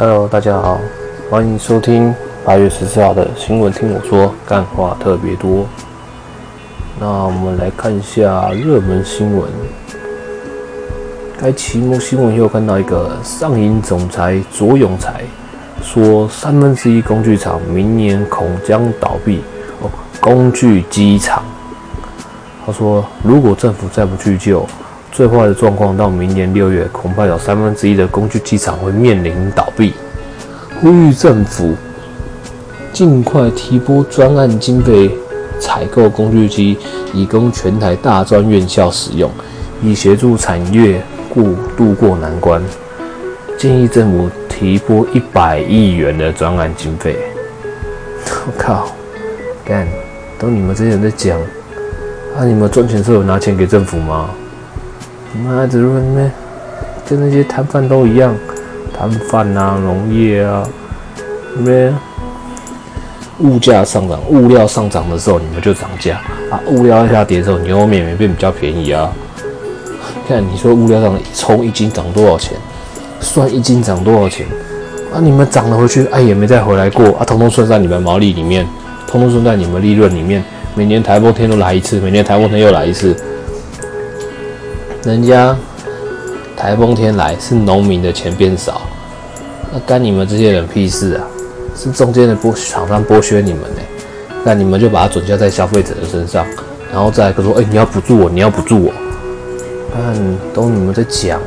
Hello，大家好，欢迎收听八月十四号的新闻。听我说，干话特别多。那我们来看一下热门新闻。该期末新闻又看到一个上银总裁左永才说，三分之一工具厂明年恐将倒闭。哦，工具机厂。他说，如果政府再不去救，最坏的状况到明年六月，恐怕有三分之一的工具机厂会面临倒闭。呼吁政府尽快提拨专案经费，采购工具机，以供全台大专院校使用，以协助产业过渡过难关。建议政府提拨一百亿元的专案经费。我靠，干，都你们这些人在讲，啊，你们赚钱时候有拿钱给政府吗？妈的，如果你们跟那些摊贩都一样，摊贩啊，农业啊，你们物价上涨，物料上涨的时候你们就涨价啊，物料下跌的时候你又免免变比较便宜啊。看你说物料上葱一斤涨多少钱，算一斤涨多少钱啊？你们涨了回去，哎也没再回来过啊，通通算在你们毛利里面，通通算在你们利润里面。每年台风天都来一次，每年台风天又来一次。人家台风天来是农民的钱变少，那干你们这些人屁事啊？是中间的剥厂商剥削你们呢？那你们就把它转嫁在消费者的身上，然后再说，哎，你要补助我，你要补助我，看都你们在讲。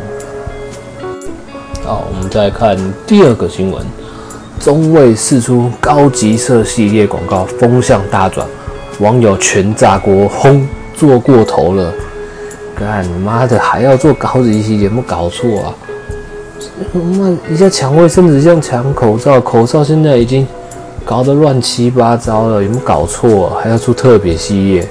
好，我们再看第二个新闻，中卫试出高级色系列广告，风向大转，网友全炸锅，轰，做过头了。干妈的还要做高级系列，有没有搞错啊？那一下抢卫生纸，像抢口罩，口罩现在已经搞得乱七八糟了，有没有搞错？还要出特别系列？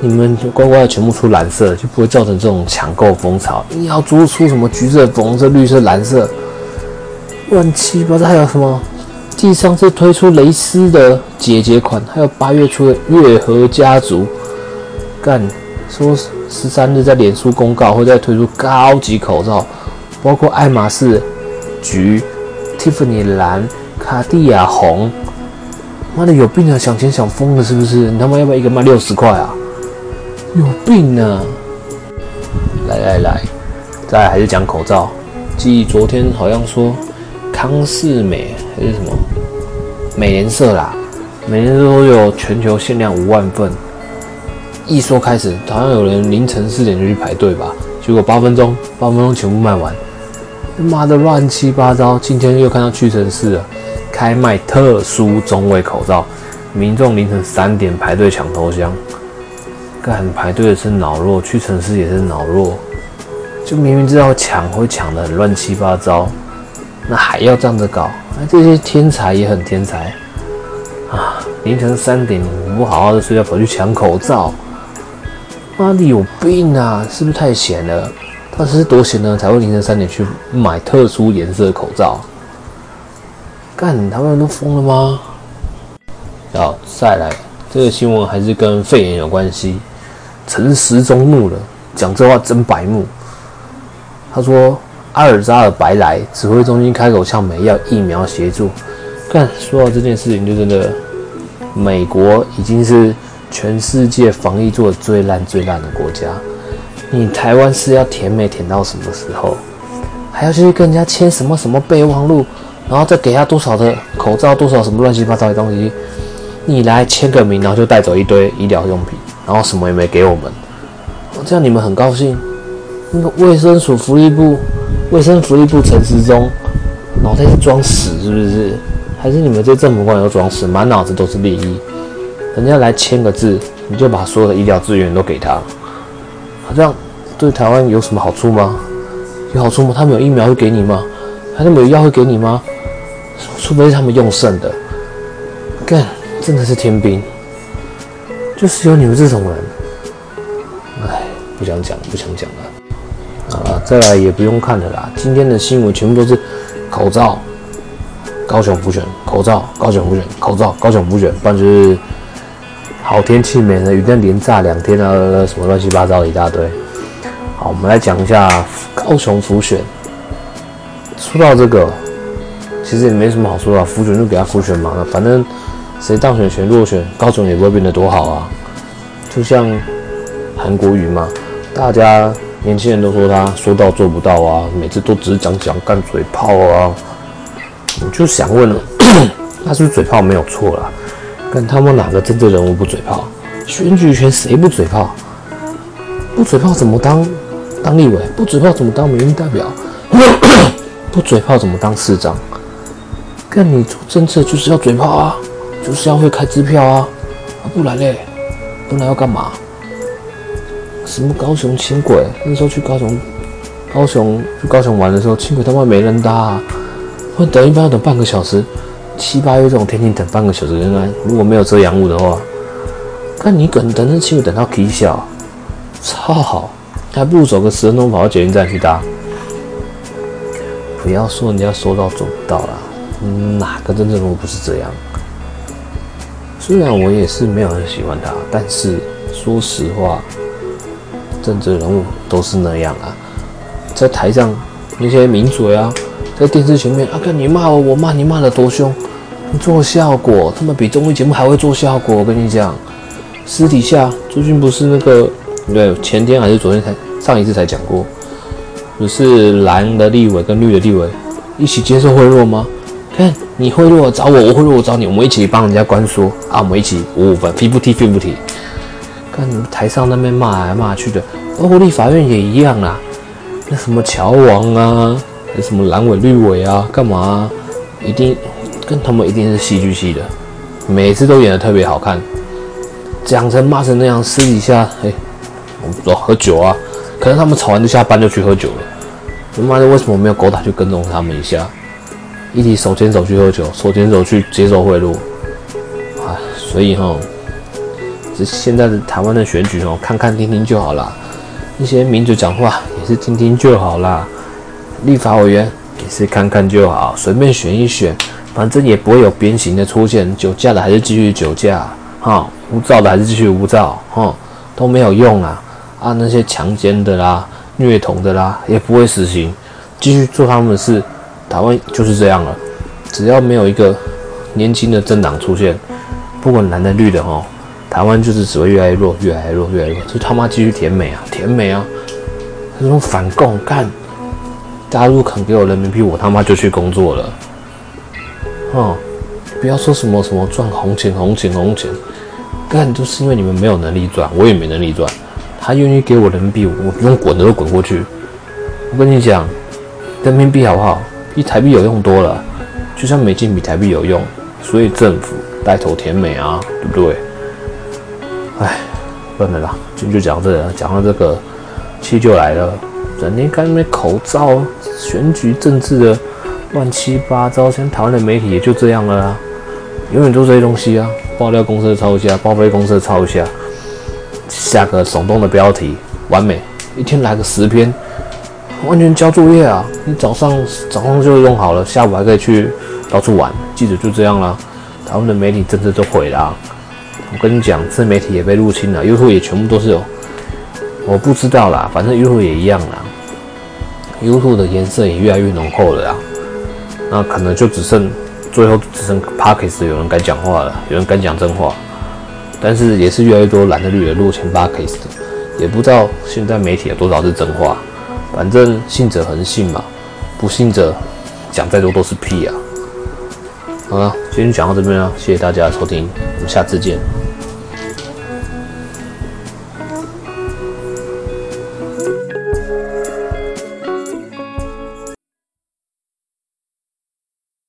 你们就乖乖的全部出蓝色，就不会造成这种抢购风潮。你要做出什么橘色、红色、绿色、蓝色，乱七八糟。还有什么？继上次推出蕾丝的姐姐款，还有八月初的月和家族，干说。十三日在脸书公告会再推出高级口罩，包括爱马仕橘、Tiffany 蓝、卡地亚红。妈的有病啊！想钱想疯了是不是？你他妈要不要一个卖六十块啊？有病啊！来来来，再还是讲口罩。记昨天好像说康士美还是什么美颜色啦，每年都有全球限量五万份。一说开始，好像有人凌晨四点就去排队吧，结果八分钟，八分钟全部卖完，妈的乱七八糟！今天又看到屈臣氏了，开卖特殊中位口罩，民众凌晨三点排队抢头香，干排队的是脑弱，屈臣氏也是脑弱，就明明知道抢会抢的很乱七八糟，那还要这样子搞？那这些天才也很天才啊！凌晨三点不好好的睡觉，跑去抢口罩。妈的有病啊！是不是太闲了？他是多闲呢，才会凌晨三点去买特殊颜色的口罩？干，他们都疯了吗？好，再来，这个新闻还是跟肺炎有关系。陈时中怒了，讲这话真白目。他说：“阿尔扎尔白来，指挥中心开口向美要疫苗协助。”干，说到这件事情，就真的，美国已经是。全世界防疫做的最烂最烂的国家，你台湾是要甜美甜到什么时候？还要去跟人家签什么什么备忘录，然后再给他多少的口罩，多少什么乱七八糟的东西？你来签个名，然后就带走一堆医疗用品，然后什么也没给我们，这样你们很高兴？那个卫生署福利部卫生福利部陈时中脑袋是装屎是不是？还是你们这政府官员装屎，满脑子都是利益？人家来签个字，你就把所有的医疗资源都给他，好像对台湾有什么好处吗？有好处吗？他们有疫苗会给你吗？他们有药会给你吗？除非是他们用剩的。干，真的是天兵，就是有你们这种人。哎，不想讲，不想讲了。啊，再来也不用看了啦。今天的新闻全部都是口罩，高雄补选，口罩，高雄补选，口罩，高雄补选，不然就是。好天气，美人鱼，但连炸两天啊，什么乱七八糟的一大堆。好，我们来讲一下高雄浮选。说到这个，其实也没什么好说的，浮选就给他浮选嘛，反正谁当选谁落选，高雄也不会变得多好啊。就像韩国瑜嘛，大家年轻人都说他说到做不到啊，每次都只是讲讲干嘴炮啊。我就想问了，他是不是嘴炮没有错啦？跟他们哪个政治人物不嘴炮？选举权谁不嘴炮？不嘴炮怎么当当立委？不嘴炮怎么当民意代表？不嘴炮怎么当市长？跟你做政策就是要嘴炮啊，就是要会开支票啊，不然嘞，不然要干嘛？什么高雄轻轨？那时候去高雄，高雄去高雄玩的时候，轻轨他妈没人搭，啊我等一般要等半个小时。七八月这种天气等半个小时，应该如果没有遮阳物的话，看你等等那轻轨等到啼笑，超好，还不如走个十分钟跑到捷运站去搭。不要说人家说到做不到啦，哪个真正人物不是这样？虽然我也是没有很喜欢他，但是说实话，政治人物都是那样啊，在台上那些名嘴啊，在电视前面啊，看你骂我，我骂你骂的多凶。做效果，他们比综艺节目还会做效果。我跟你讲，私底下最近不是那个，对，前天还是昨天才上一次才讲过，不是蓝的立委跟绿的立委一起接受贿赂吗？看你贿赂我找我，我贿赂我找你，我们一起帮人家关说啊，我们一起五五分，皮不提，皮不提。看台上那边骂来骂去的，包括立法院也一样啊，那什么乔王啊，什么蓝委绿委啊，干嘛一定？跟他们一定是戏剧系的，每次都演得特别好看，讲成骂成那样，私底下，哎，我们走喝酒啊，可能他们吵完就下班就去喝酒了。他妈的，为什么没有狗打去跟踪他们一下？一起手牵手去喝酒，手牵手去接受贿赂，啊，所以哈，这现在的台湾的选举哦，看看听听就好啦。一些民主讲话也是听听就好啦。立法委员也是看看就好，随便选一选。反正也不会有鞭刑的出现，酒驾的还是继续酒驾，哈，无照的还是继续无照，哈，都没有用啊！啊，那些强奸的啦、虐童的啦，也不会死刑，继续做他们的事。台湾就是这样了，只要没有一个年轻的政党出现，不管蓝的绿的，哈，台湾就是只会越来越弱，越来越弱，越来越弱，就他妈继续甜美啊，甜美啊！那种反共，干大陆肯给我人民币，我他妈就去工作了。哦，不要说什么什么赚红钱、红钱、红钱，干都是因为你们没有能力赚，我也没能力赚。他愿意给我人民币，我用滚的都滚过去。我跟你讲，人民币好不好？比台币有用多了，就像美金比台币有用，所以政府带头甜美啊，对不对？哎，算了啦，今天就讲这，讲到这个，气就来了。整天看那口罩、选举、政治的。乱七八糟，现在台湾的媒体也就这样了啦，永远都这些东西啊，爆料公司抄一下，报废公司抄一下，下个耸动的标题，完美，一天来个十篇，完全交作业啊！你早上早上就弄好了，下午还可以去到处玩。记者就这样啦，台湾的媒体真的都毁了。我跟你讲，自媒体也被入侵了，YouTube 也全部都是有，我不知道啦，反正 YouTube 也一样啦，YouTube 的颜色也越来越浓厚了啦。那可能就只剩最后只剩 Parkes 有人敢讲话了，有人敢讲真话，但是也是越来越多蓝的绿的入侵 Parkes，也不知道现在媒体有多少是真话，反正信者恒信嘛，不信者讲再多都是屁啊。好了，今天讲到这边了，谢谢大家收听，我们下次见。